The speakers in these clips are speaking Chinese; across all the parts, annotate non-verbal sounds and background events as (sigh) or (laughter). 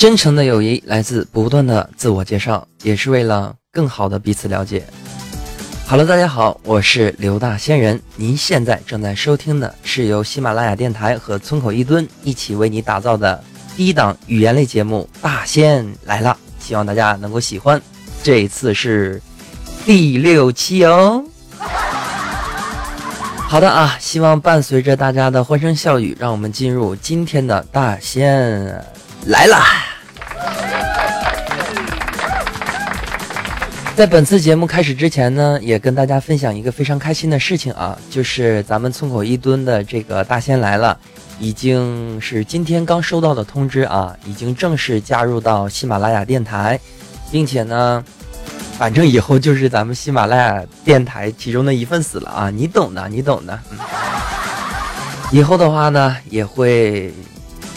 真诚的友谊来自不断的自我介绍，也是为了更好的彼此了解。Hello，大家好，我是刘大仙人。您现在正在收听的是由喜马拉雅电台和村口一蹲一起为你打造的第一档语言类节目《大仙来了》，希望大家能够喜欢。这一次是第六期哦。好的啊，希望伴随着大家的欢声笑语，让我们进入今天的大仙来了。在本次节目开始之前呢，也跟大家分享一个非常开心的事情啊，就是咱们村口一吨的这个大仙来了，已经是今天刚收到的通知啊，已经正式加入到喜马拉雅电台，并且呢，反正以后就是咱们喜马拉雅电台其中的一份子了啊，你懂的，你懂的。以后的话呢，也会。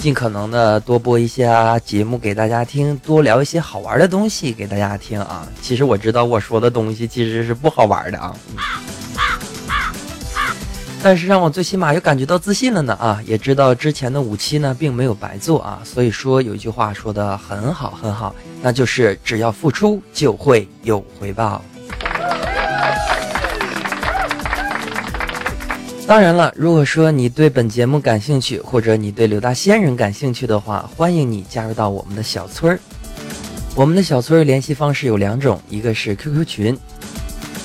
尽可能的多播一些啊节目给大家听，多聊一些好玩的东西给大家听啊。其实我知道我说的东西其实是不好玩的啊，但是让我最起码又感觉到自信了呢啊，也知道之前的五期呢并没有白做啊。所以说有一句话说的很好很好，那就是只要付出就会有回报。当然了，如果说你对本节目感兴趣，或者你对刘大仙人感兴趣的话，欢迎你加入到我们的小村儿。我们的小村儿联系方式有两种，一个是 QQ 群，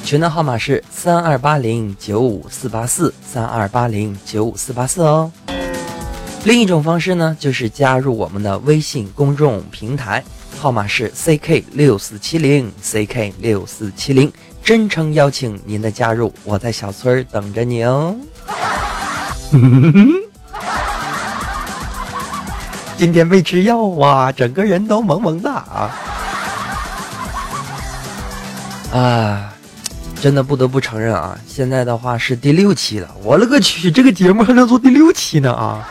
群的号码是三二八零九五四八四三二八零九五四八四哦。另一种方式呢，就是加入我们的微信公众平台，号码是 CK 六四七零 CK 六四七零。真诚邀请您的加入，我在小村儿等着你哦。(laughs) 今天没吃药啊，整个人都萌萌的啊！啊，真的不得不承认啊，现在的话是第六期了，我勒个去，这个节目还能做第六期呢啊！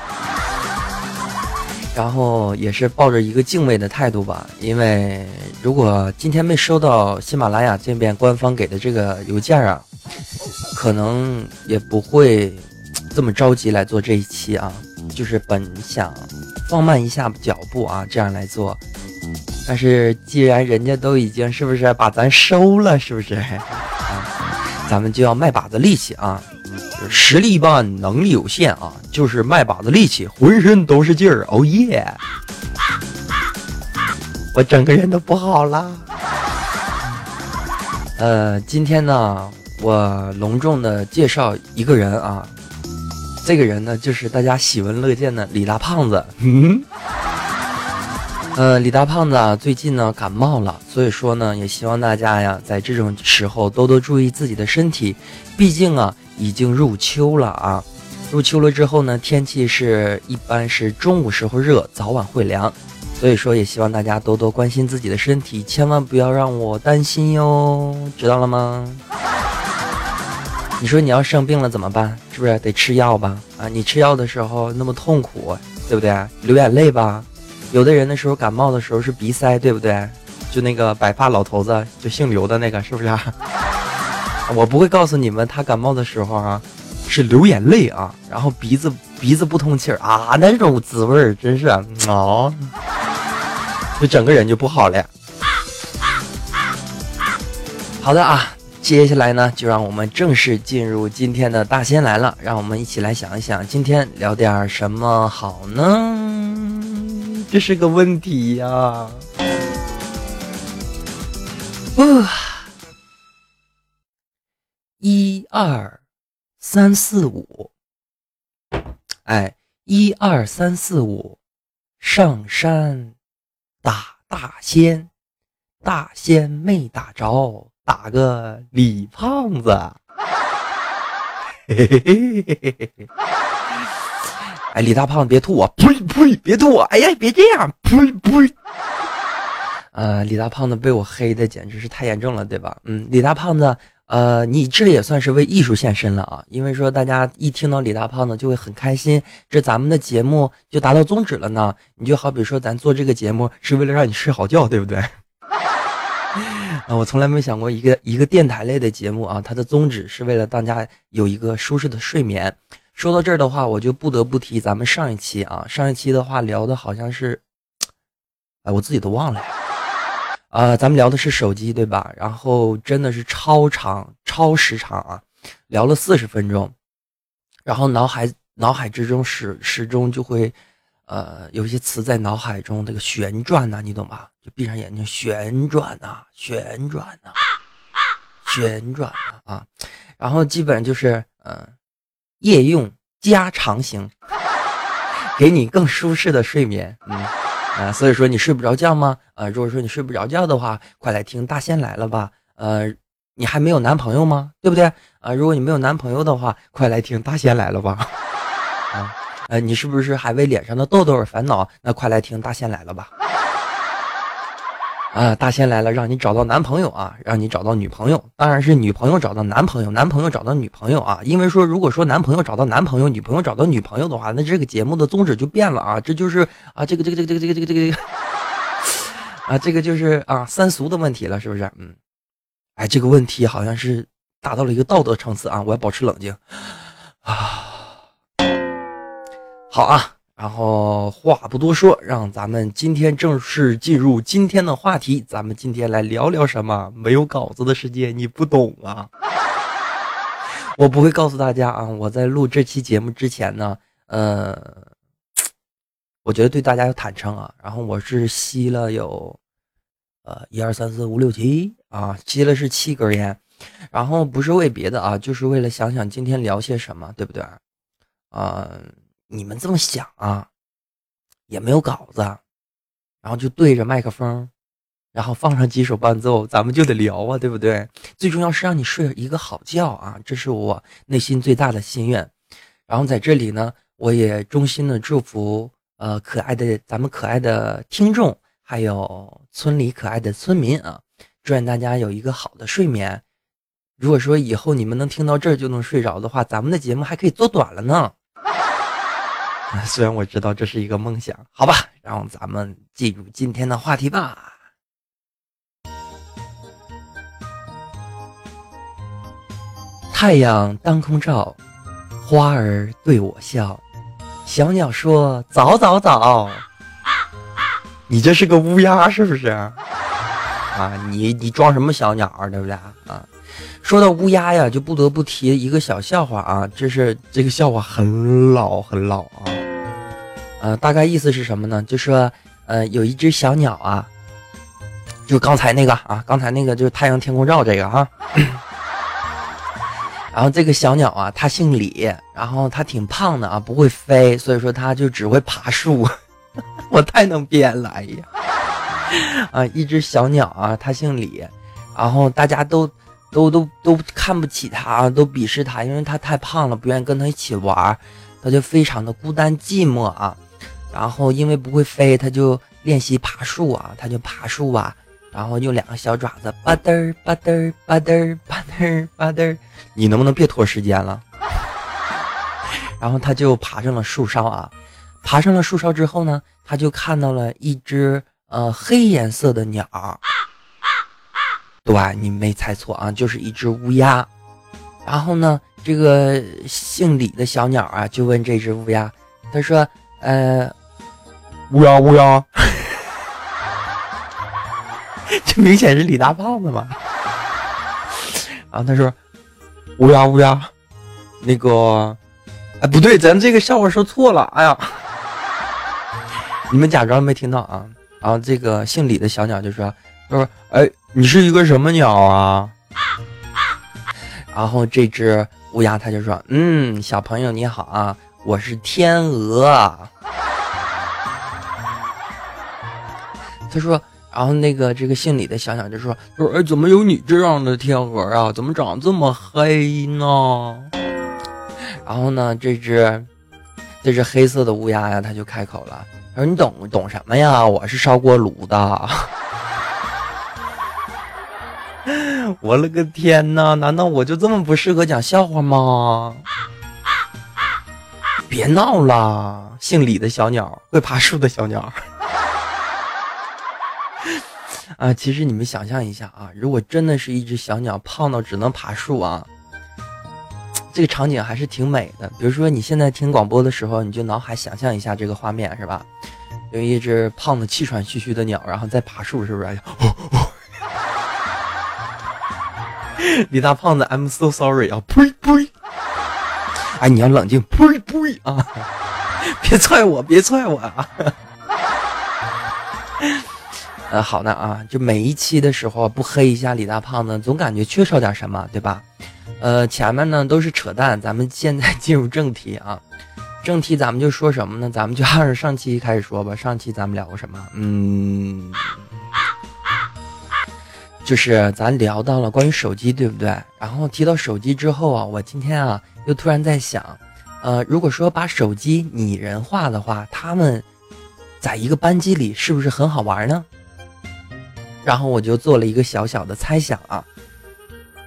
然后也是抱着一个敬畏的态度吧，因为如果今天没收到喜马拉雅这边官方给的这个邮件啊，可能也不会这么着急来做这一期啊。就是本想放慢一下脚步啊，这样来做。但是既然人家都已经是不是把咱收了，是不是？啊，咱们就要卖把子力气啊。实力一般，能力有限啊，就是卖把子力气，浑身都是劲儿。哦耶！我整个人都不好了。呃，今天呢，我隆重的介绍一个人啊，这个人呢，就是大家喜闻乐见的李大胖子。嗯。呃，李大胖子啊，最近呢感冒了，所以说呢，也希望大家呀，在这种时候多多注意自己的身体，毕竟啊。已经入秋了啊，入秋了之后呢，天气是一般是中午时候热，早晚会凉，所以说也希望大家多多关心自己的身体，千万不要让我担心哟，知道了吗？你说你要生病了怎么办？是不是得吃药吧？啊，你吃药的时候那么痛苦，对不对？流眼泪吧？有的人的时候感冒的时候是鼻塞，对不对？就那个白发老头子，就姓刘的那个，是不是？啊 (laughs) 我不会告诉你们，他感冒的时候啊，是流眼泪啊，然后鼻子鼻子不通气儿啊，那种滋味儿真是啊，就整个人就不好了。好的啊，接下来呢，就让我们正式进入今天的大仙来了，让我们一起来想一想，今天聊点什么好呢？这是个问题呀。啊。一二三四五，哎，一二三四五，上山打大仙，大仙没打着，打个李胖子。嘿嘿嘿嘿嘿嘿！哎，李大胖子别吐啊！呸呸，别吐我！哎呀，别这样！呸呸！呃，李大胖子被我黑的简直是太严重了，对吧？嗯，李大胖子。呃，你这也算是为艺术献身了啊！因为说大家一听到李大胖子就会很开心，这咱们的节目就达到宗旨了呢。你就好比说，咱做这个节目是为了让你睡好觉，对不对？(laughs) 啊，我从来没想过一个一个电台类的节目啊，它的宗旨是为了大家有一个舒适的睡眠。说到这儿的话，我就不得不提咱们上一期啊，上一期的话聊的好像是。哎，我自己都忘了呀。啊，咱们聊的是手机对吧？然后真的是超长、超时长啊，聊了四十分钟。然后脑海脑海之中始始终就会，呃，有些词在脑海中这个旋转呐，你懂吧？就闭上眼睛旋转呐，旋转呐，旋转啊。然后基本就是嗯，夜用加长型，给你更舒适的睡眠。嗯啊，所以说你睡不着觉吗？啊，如果说你睡不着觉的话，快来听大仙来了吧。呃，你还没有男朋友吗？对不对？啊，如果你没有男朋友的话，快来听大仙来了吧。(laughs) 啊，呃，你是不是还为脸上的痘痘而烦恼？那快来听大仙来了吧。啊，大仙来了，让你找到男朋友啊，让你找到女朋友，当然是女朋友找到男朋友，男朋友找到女朋友啊。因为说，如果说男朋友找到男朋友，女朋友找到女朋友的话，那这个节目的宗旨就变了啊。这就是啊，这个这个这个这个这个这个这个 (laughs) 啊，这个就是啊三俗的问题了，是不是？嗯，哎，这个问题好像是达到了一个道德层次啊，我要保持冷静啊。好啊。然后话不多说，让咱们今天正式进入今天的话题。咱们今天来聊聊什么？没有稿子的世界，你不懂啊！(laughs) 我不会告诉大家啊！我在录这期节目之前呢，呃，我觉得对大家要坦诚啊。然后我是吸了有，呃，一二三四五六七啊，吸了是七根烟。然后不是为别的啊，就是为了想想今天聊些什么，对不对？啊。你们这么想啊，也没有稿子，然后就对着麦克风，然后放上几首伴奏，咱们就得聊啊，对不对？最重要是让你睡一个好觉啊，这是我内心最大的心愿。然后在这里呢，我也衷心的祝福呃可爱的咱们可爱的听众，还有村里可爱的村民啊，祝愿大家有一个好的睡眠。如果说以后你们能听到这儿就能睡着的话，咱们的节目还可以做短了呢。(laughs) 虽然我知道这是一个梦想，好吧，让咱们进入今天的话题吧。太阳当空照，花儿对我笑，小鸟说：“早早早。”你这是个乌鸦是不是？啊，你你装什么小鸟啊？对不对啊？说到乌鸦呀，就不得不提一个小笑话啊，这是这个笑话很老很老啊。呃，大概意思是什么呢？就说，呃，有一只小鸟啊，就刚才那个啊，刚才那个就是太阳天空照这个哈。(coughs) 然后这个小鸟啊，它姓李，然后它挺胖的啊，不会飞，所以说它就只会爬树。(laughs) 我太能编了，哎呀！啊，一只小鸟啊，它姓李，然后大家都都都都看不起它，都鄙视它，因为它太胖了，不愿意跟它一起玩，它就非常的孤单寂寞啊。然后因为不会飞，他就练习爬树啊，他就爬树啊，然后用两个小爪子，吧嘚儿吧嘚儿吧嘚儿吧嘚儿吧嘚，你能不能别拖时间了？(laughs) 然后他就爬上了树梢啊，爬上了树梢之后呢，他就看到了一只呃黑颜色的鸟，对，你没猜错啊，就是一只乌鸦。然后呢，这个姓李的小鸟啊，就问这只乌鸦，他说，呃。乌鸦乌鸦，(laughs) 这明显是李大胖子嘛！然后他说：“乌鸦乌鸦，那个，哎，不对，咱这个笑话说错了。哎呀，你们假装没听到啊！然后这个姓李的小鸟就说：他说，哎，你是一个什么鸟啊？然后这只乌鸦他就说：嗯，小朋友你好啊，我是天鹅。”他说，然后那个这个姓李的小鸟就说：“说哎，怎么有你这样的天鹅啊？怎么长得这么黑呢？”然后呢，这只这只黑色的乌鸦呀，他就开口了：“他说你懂懂什么呀？我是烧锅炉的。(laughs) ”我了个天哪！难道我就这么不适合讲笑话吗？别闹了，姓李的小鸟，会爬树的小鸟。啊，其实你们想象一下啊，如果真的是一只小鸟胖到只能爬树啊，这个场景还是挺美的。比如说你现在听广播的时候，你就脑海想象一下这个画面，是吧？有一只胖的气喘吁吁的鸟，然后在爬树，是不是？(laughs) 李大胖子，I'm so sorry 啊！呸呸！哎，你要冷静，呸呸啊！(laughs) 别踹我，别踹我啊！呃，好的啊，就每一期的时候不黑一下李大胖子，总感觉缺少点什么，对吧？呃，前面呢都是扯淡，咱们现在 (laughs) 进入正题啊。正题咱们就说什么呢？咱们就按照上期开始说吧。上期咱们聊过什么？嗯。就是咱聊到了关于手机，对不对？然后提到手机之后啊，我今天啊又突然在想，呃，如果说把手机拟人化的话，他们在一个班级里是不是很好玩呢？然后我就做了一个小小的猜想啊，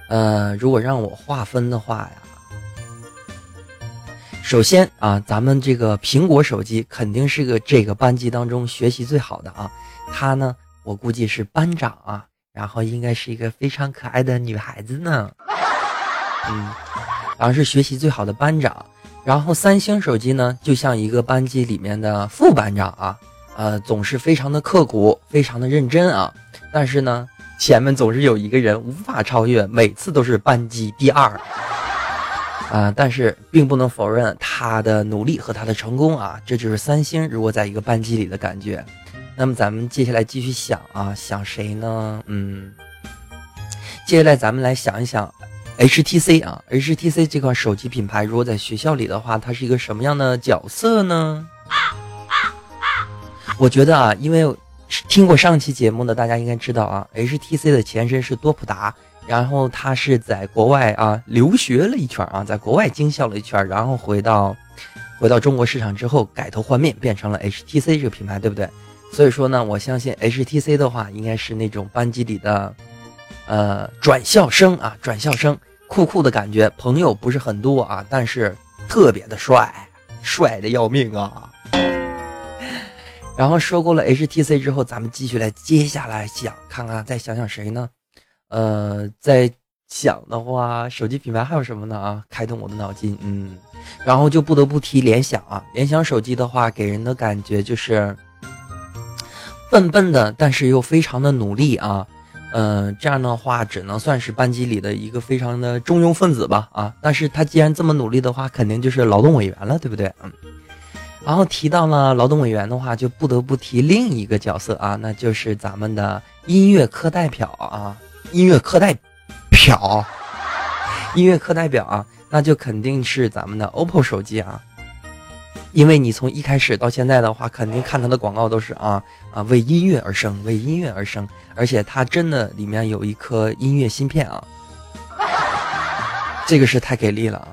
呃，如果让我划分的话呀，首先啊，咱们这个苹果手机肯定是个这个班级当中学习最好的啊，它呢，我估计是班长啊。然后应该是一个非常可爱的女孩子呢，嗯，然后是学习最好的班长。然后三星手机呢，就像一个班级里面的副班长啊，呃，总是非常的刻苦，非常的认真啊。但是呢，前面总是有一个人无法超越，每次都是班级第二啊。但是并不能否认他的努力和他的成功啊，这就是三星如果在一个班级里的感觉。那么咱们接下来继续想啊，想谁呢？嗯，接下来咱们来想一想，HTC 啊，HTC 这款手机品牌，如果在学校里的话，它是一个什么样的角色呢？我觉得啊，因为听过上期节目的大家应该知道啊，HTC 的前身是多普达，然后他是在国外啊留学了一圈啊，在国外经销了一圈，然后回到回到中国市场之后改头换面，变成了 HTC 这个品牌，对不对？所以说呢，我相信 HTC 的话，应该是那种班级里的，呃，转校生啊，转校生，酷酷的感觉。朋友不是很多啊，但是特别的帅，帅的要命啊。然后收购了 HTC 之后，咱们继续来接下来想看看，再想想谁呢？呃，在想的话，手机品牌还有什么呢？啊，开动我的脑筋，嗯，然后就不得不提联想啊。联想手机的话，给人的感觉就是。笨笨的，但是又非常的努力啊，嗯，这样的话只能算是班级里的一个非常的中庸分子吧啊。但是他既然这么努力的话，肯定就是劳动委员了，对不对？嗯。然后提到了劳动委员的话，就不得不提另一个角色啊，那就是咱们的音乐课代表啊，音乐课代表，音乐课代表啊，那就肯定是咱们的 OPPO 手机啊。因为你从一开始到现在的话，肯定看它的广告都是啊啊为音乐而生，为音乐而生，而且它真的里面有一颗音乐芯片啊，这个是太给力了啊。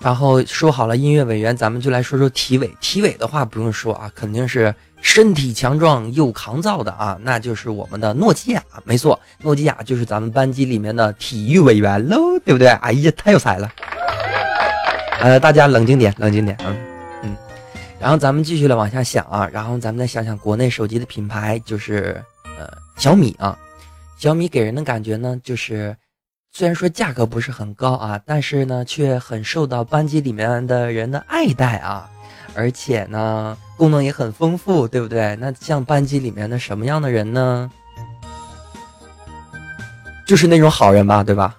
然后说好了音乐委员，咱们就来说说体委。体委的话不用说啊，肯定是身体强壮又抗造的啊，那就是我们的诺基亚。没错，诺基亚就是咱们班级里面的体育委员喽，对不对？哎呀，太有才了。呃，大家冷静点，冷静点，嗯嗯，然后咱们继续来往下想啊，然后咱们再想想国内手机的品牌，就是呃小米啊，小米给人的感觉呢，就是虽然说价格不是很高啊，但是呢却很受到班级里面的人的爱戴啊，而且呢功能也很丰富，对不对？那像班级里面的什么样的人呢？就是那种好人吧，对吧？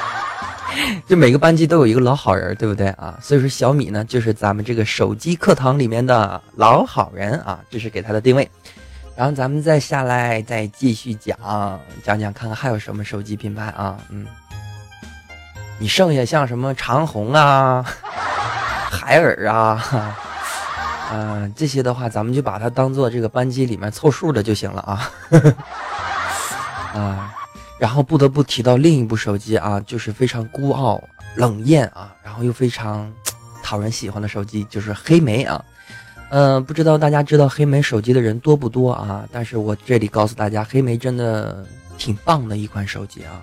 (laughs) 就每个班级都有一个老好人，对不对啊？所以说小米呢，就是咱们这个手机课堂里面的老好人啊，这是给他的定位。然后咱们再下来再继续讲讲讲，看看还有什么手机品牌啊？嗯，你剩下像什么长虹啊、(laughs) 海尔啊，嗯，(laughs) 这些的话，咱们就把它当做这个班级里面凑数的就行了啊。啊。(laughs) 然后不得不提到另一部手机啊，就是非常孤傲冷艳啊，然后又非常讨人喜欢的手机，就是黑莓啊。嗯，不知道大家知道黑莓手机的人多不多啊？但是我这里告诉大家，黑莓真的挺棒的一款手机啊。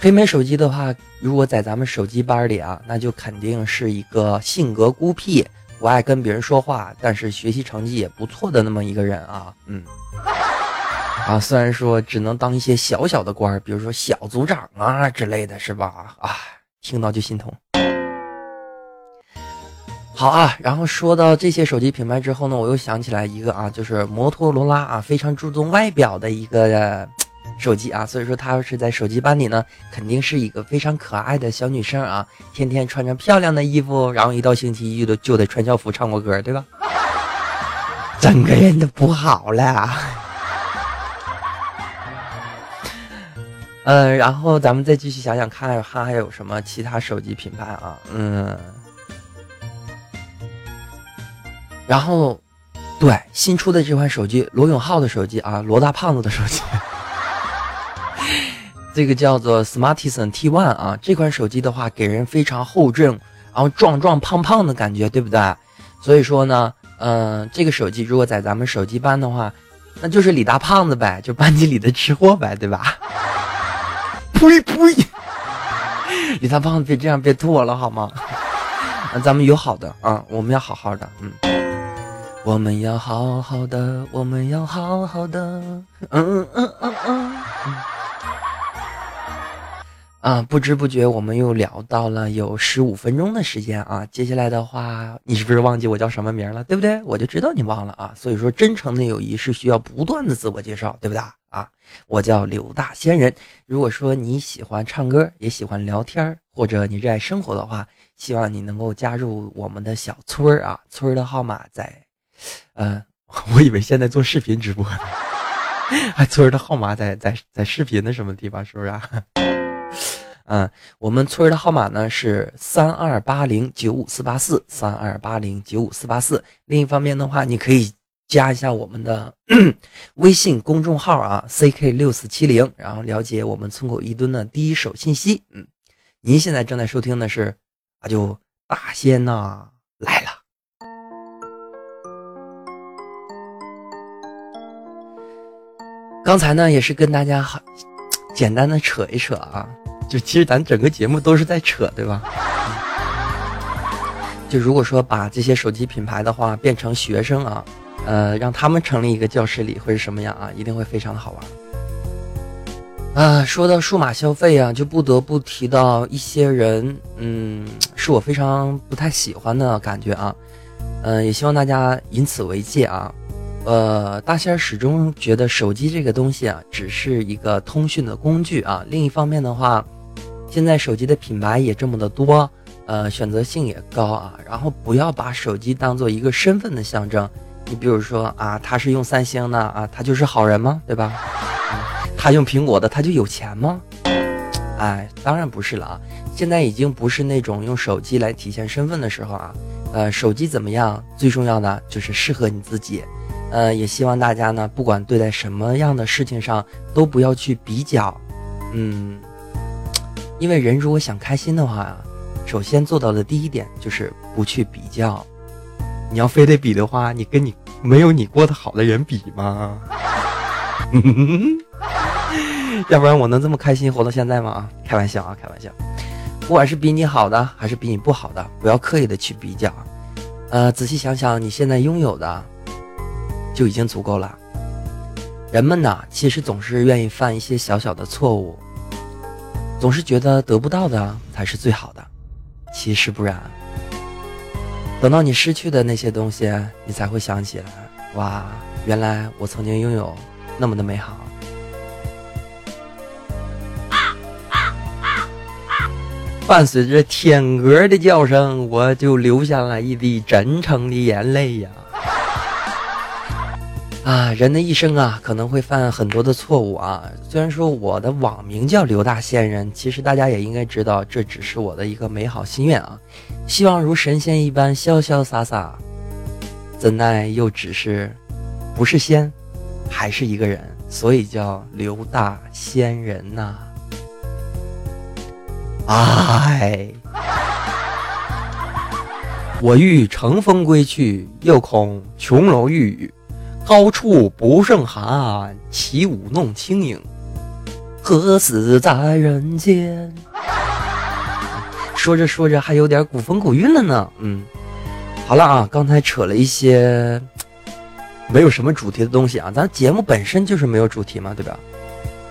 黑莓手机的话，如果在咱们手机班里啊，那就肯定是一个性格孤僻、不爱跟别人说话，但是学习成绩也不错的那么一个人啊。嗯。啊，虽然说只能当一些小小的官，比如说小组长啊之类的是吧？啊，听到就心痛。好啊，然后说到这些手机品牌之后呢，我又想起来一个啊，就是摩托罗拉啊，非常注重外表的一个手机啊，所以说它要是在手机班里呢，肯定是一个非常可爱的小女生啊，天天穿着漂亮的衣服，然后一到星期一就就得穿校服唱过歌，对吧？(laughs) 整个人都不好了。嗯，(laughs) 然后咱们再继续想想看，它还有什么其他手机品牌啊？嗯。然后，对新出的这款手机，罗永浩的手机啊，罗大胖子的手机，(laughs) 这个叫做 Smartisan T1 啊，这款手机的话，给人非常厚重，然后壮壮胖胖的感觉，对不对？所以说呢，嗯，这个手机如果在咱们手机班的话，那就是李大胖子呗，就班级里的吃货呗，对吧？呸 (laughs) 呸！(laughs) 李大胖子别这样，别吐我了好吗？那咱们有好的啊，我们要好好的，嗯。我们要好好的，我们要好好的，嗯嗯嗯嗯。啊，不知不觉我们又聊到了有十五分钟的时间啊。接下来的话，你是不是忘记我叫什么名了？对不对？我就知道你忘了啊。所以说，真诚的友谊是需要不断的自我介绍，对不对啊？我叫刘大仙人。如果说你喜欢唱歌，也喜欢聊天或者你热爱生活的话，希望你能够加入我们的小村儿啊。村儿的号码在。嗯，我以为现在做视频直播呢，还村的号码在在在视频的什么地方？是不是啊？(laughs) 嗯，我们村的号码呢是三二八零九五四八四三二八零九五四八四。另一方面的话，你可以加一下我们的 (clears throat) 微信公众号啊，ck 六四七零，然后了解我们村口一吨的第一手信息。嗯，您现在正在收听的是啊，就大仙呐来了。刚才呢，也是跟大家很简单的扯一扯啊，就其实咱整个节目都是在扯，对吧？就如果说把这些手机品牌的话变成学生啊，呃，让他们成立一个教室里会是什么样啊？一定会非常的好玩。啊，说到数码消费啊，就不得不提到一些人，嗯，是我非常不太喜欢的感觉啊，嗯，也希望大家以此为戒啊。呃，大仙儿始终觉得手机这个东西啊，只是一个通讯的工具啊。另一方面的话，现在手机的品牌也这么的多，呃，选择性也高啊。然后不要把手机当做一个身份的象征。你比如说啊，他是用三星的啊，他就是好人吗？对吧？他用苹果的，他就有钱吗？哎，当然不是了啊。现在已经不是那种用手机来体现身份的时候啊。呃，手机怎么样？最重要的就是适合你自己。呃，也希望大家呢，不管对待什么样的事情上，都不要去比较，嗯，因为人如果想开心的话，首先做到的第一点就是不去比较。你要非得比的话，你跟你没有你过得好的人比吗？(laughs) 要不然我能这么开心活到现在吗？啊，开玩笑啊，开玩笑。不管是比你好的，还是比你不好的，不要刻意的去比较。呃，仔细想想你现在拥有的。就已经足够了。人们呢，其实总是愿意犯一些小小的错误，总是觉得得不到的才是最好的。其实不然，等到你失去的那些东西，你才会想起来，哇，原来我曾经拥有那么的美好。伴随着天鹅的叫声，我就流下了一滴真诚的眼泪呀。啊，人的一生啊，可能会犯很多的错误啊。虽然说我的网名叫刘大仙人，其实大家也应该知道，这只是我的一个美好心愿啊。希望如神仙一般潇潇洒洒，怎奈又只是不是仙，还是一个人，所以叫刘大仙人呐。哎，我欲乘风归去，又恐琼楼玉宇。高处不胜寒，起舞弄清影，何似在人间？说着说着，还有点古风古韵了呢。嗯，好了啊，刚才扯了一些没有什么主题的东西啊。咱节目本身就是没有主题嘛，对吧？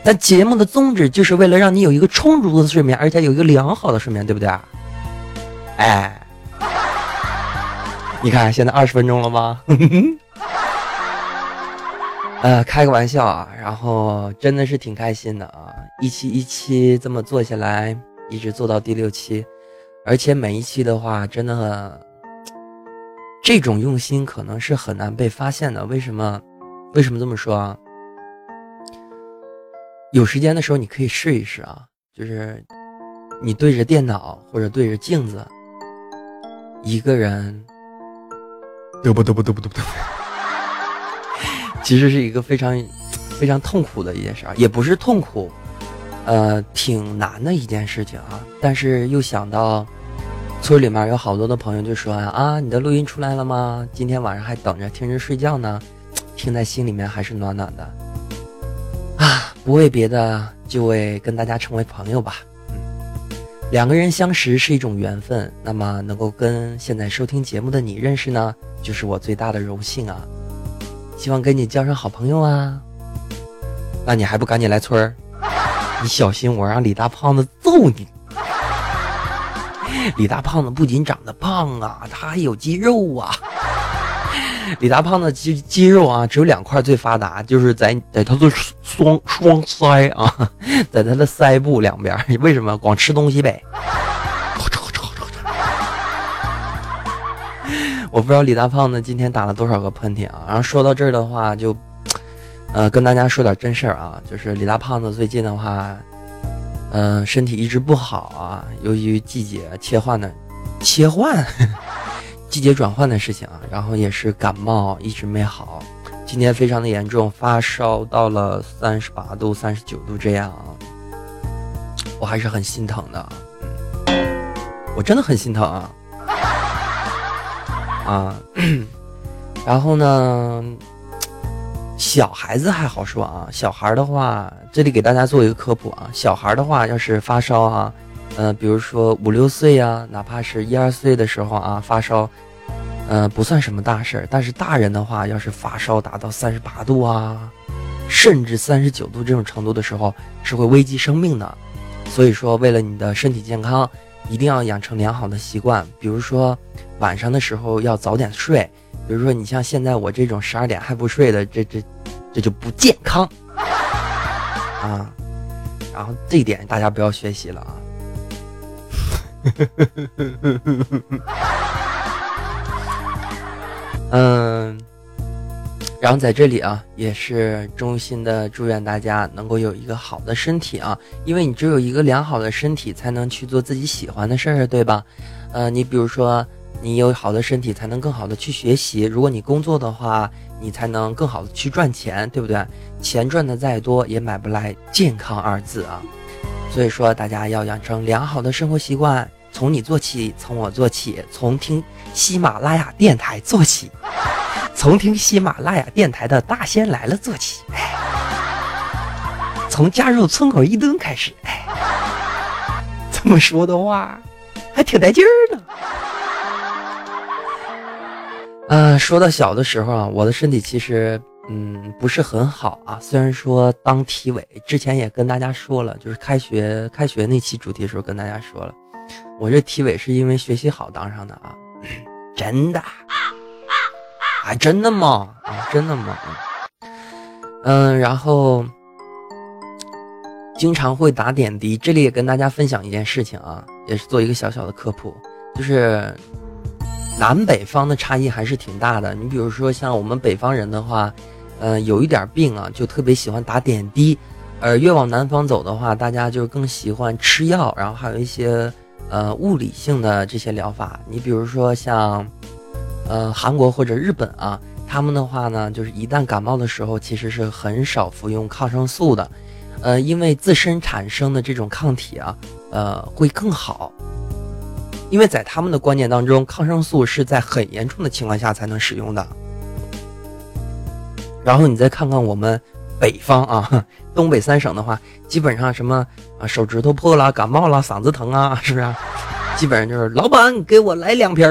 咱节目的宗旨就是为了让你有一个充足的睡眠，而且有一个良好的睡眠，对不对？哎。你看现在二十分钟了吗？呃，开个玩笑啊，然后真的是挺开心的啊，一期一期这么做下来，一直做到第六期，而且每一期的话，真的这种用心可能是很难被发现的。为什么？为什么这么说啊？有时间的时候你可以试一试啊，就是你对着电脑或者对着镜子，一个人嘚啵嘚啵嘚啵嘚啵。其实是一个非常非常痛苦的一件事儿，也不是痛苦，呃，挺难的一件事情啊。但是又想到村里面有好多的朋友就说啊，你的录音出来了吗？今天晚上还等着听着睡觉呢，听在心里面还是暖暖的啊。不为别的，就为跟大家成为朋友吧。嗯，两个人相识是一种缘分，那么能够跟现在收听节目的你认识呢，就是我最大的荣幸啊。希望跟你交上好朋友啊！那你还不赶紧来村儿？你小心我让李大胖子揍你！李大胖子不仅长得胖啊，他还有肌肉啊！李大胖子肌肌肉啊，只有两块最发达，就是在在他的双双腮啊，在他的腮部两边。为什么？光吃东西呗。我不知道李大胖子今天打了多少个喷嚏啊！然后说到这儿的话，就，呃，跟大家说点真事儿啊，就是李大胖子最近的话，嗯，身体一直不好啊，由于季节切换的，切换，(laughs) 季节转换的事情啊，然后也是感冒一直没好，今天非常的严重，发烧到了三十八度、三十九度这样啊，我还是很心疼的，我真的很心疼啊。啊，(clears throat) 然后呢，小孩子还好说啊。小孩的话，这里给大家做一个科普啊。小孩的话，要是发烧啊，呃，比如说五六岁啊，哪怕是一二岁的时候啊，发烧，呃，不算什么大事儿。但是大人的话，要是发烧达到三十八度啊，甚至三十九度这种程度的时候，是会危及生命的。所以说，为了你的身体健康。一定要养成良好的习惯，比如说晚上的时候要早点睡。比如说你像现在我这种十二点还不睡的，这这这就不健康啊。然后这一点大家不要学习了啊。(laughs) 嗯。然后在这里啊，也是衷心的祝愿大家能够有一个好的身体啊，因为你只有一个良好的身体，才能去做自己喜欢的事儿，对吧？呃，你比如说，你有好的身体，才能更好的去学习；如果你工作的话，你才能更好的去赚钱，对不对？钱赚的再多，也买不来健康二字啊。所以说，大家要养成良好的生活习惯，从你做起，从我做起，从听喜马拉雅电台做起。从听喜马拉雅电台的大仙来了做起，哎，从加入村口一蹲开始，哎，这么说的话，还挺带劲儿呢。嗯，说到小的时候啊，我的身体其实嗯不是很好啊。虽然说当体委之前也跟大家说了，就是开学开学那期主题的时候跟大家说了，我这体委是因为学习好当上的啊，(coughs) 真的。哎真的吗？啊，真的吗？嗯，然后经常会打点滴。这里也跟大家分享一件事情啊，也是做一个小小的科普，就是南北方的差异还是挺大的。你比如说像我们北方人的话，嗯，有一点病啊，就特别喜欢打点滴；而越往南方走的话，大家就更喜欢吃药，然后还有一些呃物理性的这些疗法。你比如说像。呃，韩国或者日本啊，他们的话呢，就是一旦感冒的时候，其实是很少服用抗生素的，呃，因为自身产生的这种抗体啊，呃，会更好。因为在他们的观念当中，抗生素是在很严重的情况下才能使用的。然后你再看看我们北方啊，东北三省的话，基本上什么啊，手指头破了、感冒了、嗓子疼啊，是不是？基本上就是老板给我来两瓶。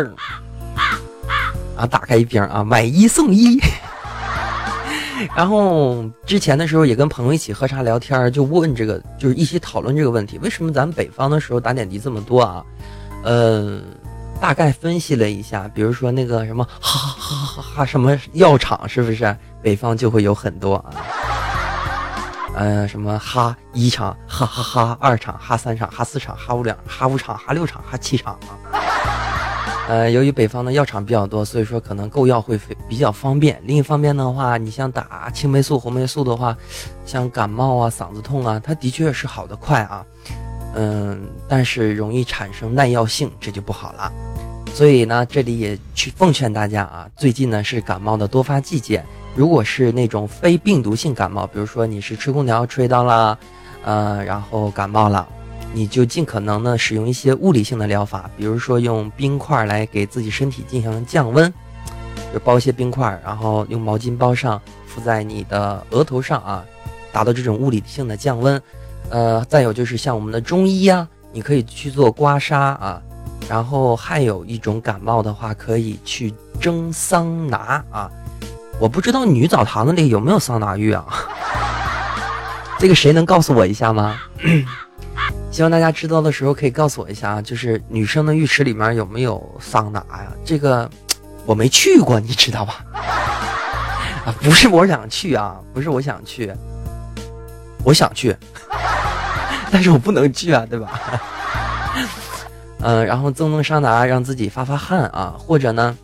啊，打开一瓶啊，买一送一。(laughs) 然后之前的时候也跟朋友一起喝茶聊天，就问这个，就是一起讨论这个问题：为什么咱们北方的时候打点滴这么多啊？呃，大概分析了一下，比如说那个什么哈哈哈哈什么药厂，是不是北方就会有很多啊？呃，什么哈一厂，哈哈哈二厂，哈三厂，哈四厂，哈五两，哈五厂，哈六厂，哈七厂啊。呃，由于北方的药厂比较多，所以说可能购药会比较方便。另一方面的话，你像打青霉素、红霉素的话，像感冒啊、嗓子痛啊，它的确是好的快啊。嗯，但是容易产生耐药性，这就不好了。所以呢，这里也去奉劝大家啊，最近呢是感冒的多发季节。如果是那种非病毒性感冒，比如说你是吹空调吹到了，呃，然后感冒了，你就尽可能呢使用一些物理性的疗法，比如说用冰块来给自己身体进行降温，就包一些冰块，然后用毛巾包上，敷在你的额头上啊，达到这种物理性的降温。呃，再有就是像我们的中医呀，你可以去做刮痧啊，然后还有一种感冒的话，可以去蒸桑拿啊。我不知道女澡堂子里有没有桑拿浴啊？(laughs) 这个谁能告诉我一下吗？(coughs) 希望大家知道的时候可以告诉我一下啊，就是女生的浴池里面有没有桑拿呀？这个我没去过，你知道吧？(laughs) 啊，不是我想去啊，不是我想去，我想去。但是我不能去啊，对吧？嗯，(laughs) 然后蒸蒸桑拿，让自己发发汗啊，或者呢，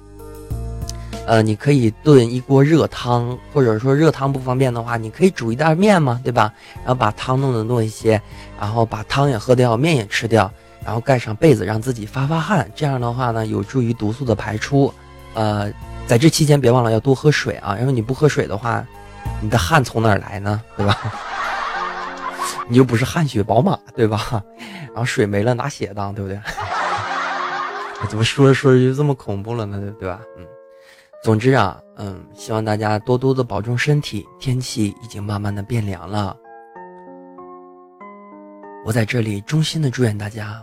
呃，你可以炖一锅热汤，或者说热汤不方便的话，你可以煮一袋面嘛，对吧？然后把汤弄得糯一些，然后把汤也喝掉，面也吃掉，然后盖上被子，让自己发发汗。这样的话呢，有助于毒素的排出。呃，在这期间别忘了要多喝水啊，因为你不喝水的话，你的汗从哪儿来呢？对吧？(laughs) 你又不是汗血宝马，对吧？然后水没了拿血当，对不对？怎么说着说着就这么恐怖了呢？对吧？嗯，总之啊，嗯，希望大家多多的保重身体。天气已经慢慢的变凉了，我在这里衷心的祝愿大家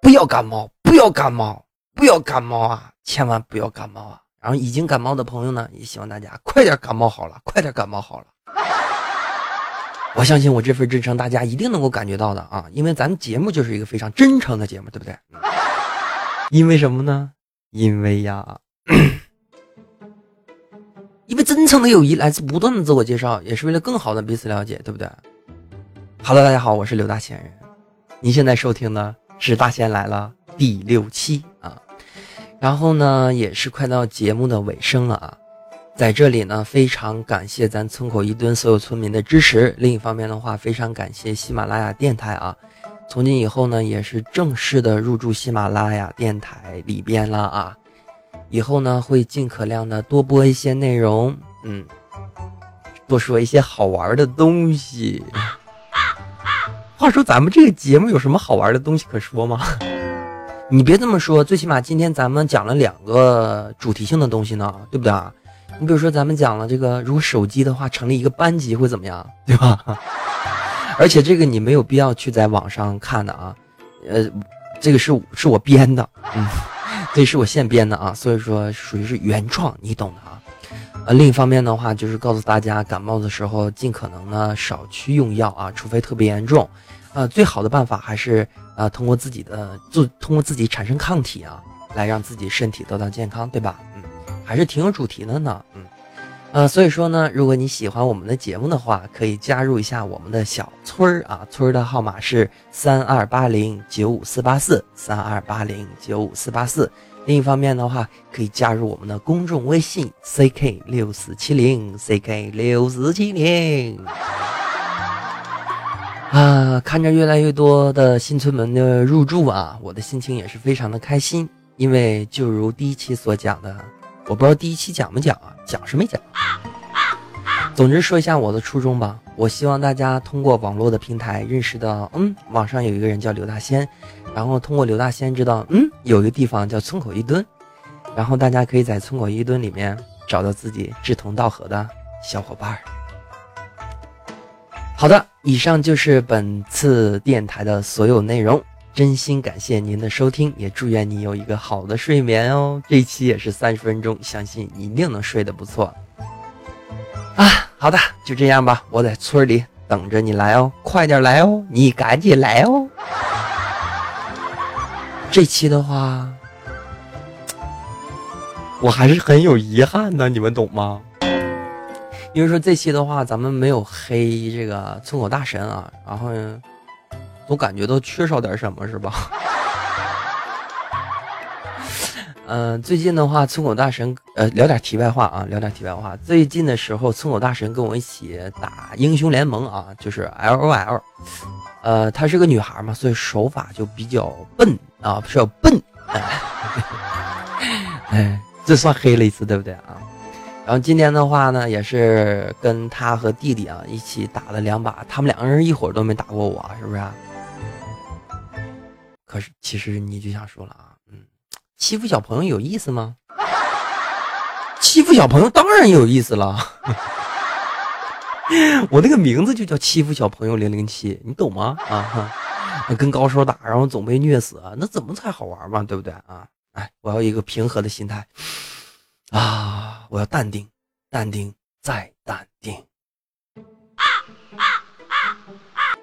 不要感冒，不要感冒，不要感冒啊！千万不要感冒啊！然后已经感冒的朋友呢，也希望大家快点感冒好了，快点感冒好了。我相信我这份真诚，大家一定能够感觉到的啊！因为咱们节目就是一个非常真诚的节目，对不对？因为什么呢？因为呀，因为真诚的友谊来自不断的自我介绍，也是为了更好的彼此了解，对不对？Hello，大家好，我是刘大仙人，您现在收听的 (laughs) 是《大仙来了》第六期啊，然后呢，也是快到节目的尾声了啊。在这里呢，非常感谢咱村口一墩所有村民的支持。另一方面的话，非常感谢喜马拉雅电台啊。从今以后呢，也是正式的入驻喜马拉雅电台里边了啊。以后呢，会尽可量的多播一些内容，嗯，多说一些好玩的东西。话说，咱们这个节目有什么好玩的东西可说吗？你别这么说，最起码今天咱们讲了两个主题性的东西呢，对不对啊？你比如说，咱们讲了这个，如果手机的话成立一个班级会怎么样，对吧？而且这个你没有必要去在网上看的啊，呃，这个是是我编的，嗯，这是我现编的啊，所以说属于是原创，你懂的啊。呃，另一方面的话，就是告诉大家，感冒的时候尽可能呢少去用药啊，除非特别严重，呃，最好的办法还是呃通过自己的自，通过自己产生抗体啊，来让自己身体得到健康，对吧？嗯。还是挺有主题的呢，嗯，呃，所以说呢，如果你喜欢我们的节目的话，可以加入一下我们的小村儿啊，村儿的号码是三二八零九五四八四三二八零九五四八四。另一方面的话，可以加入我们的公众微信 ck 六四七零 ck 六四七零。啊，看着越来越多的新村们的入驻啊，我的心情也是非常的开心，因为就如第一期所讲的。我不知道第一期讲没讲啊？讲是没讲。总之说一下我的初衷吧。我希望大家通过网络的平台认识到，嗯，网上有一个人叫刘大仙，然后通过刘大仙知道，嗯，有一个地方叫村口一墩，然后大家可以在村口一墩里面找到自己志同道合的小伙伴。好的，以上就是本次电台的所有内容。真心感谢您的收听，也祝愿你有一个好的睡眠哦。这一期也是三十分钟，相信你一定能睡得不错。啊，好的，就这样吧，我在村里等着你来哦，快点来哦，你赶紧来哦。这期的话，我还是很有遗憾的，你们懂吗？因为说这期的话，咱们没有黑这个村口大神啊，然后总感觉都缺少点什么，是吧？嗯，(laughs) 最近的话，村口大神，呃，聊点题外话啊，聊点题外话。最近的时候，村口大神跟我一起打英雄联盟啊，就是 L O L，呃，她是个女孩嘛，所以手法就比较笨啊，比较笨。(laughs) 哎，这算黑了一次，对不对啊？然后今天的话呢，也是跟他和弟弟啊一起打了两把，他们两个人一会儿都没打过我，是不是？啊可是其实你就想说了啊。嗯欺负小朋友有意思吗？欺负小朋友当然有意思了。(laughs) 我那个名字就叫欺负小朋友零零七，你懂吗？啊，跟高手打，然后总被虐死，那怎么才好玩嘛？对不对啊？哎，我要一个平和的心态啊！我要淡定，淡定再淡定。啊啊啊啊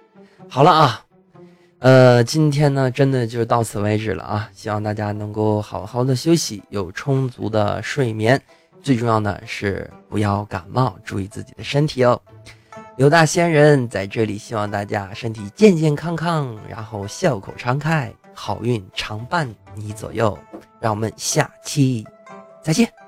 好了啊。呃，今天呢，真的就到此为止了啊！希望大家能够好好的休息，有充足的睡眠，最重要的是不要感冒，注意自己的身体哦。刘大仙人在这里，希望大家身体健健康康，然后笑口常开，好运常伴你左右。让我们下期再见。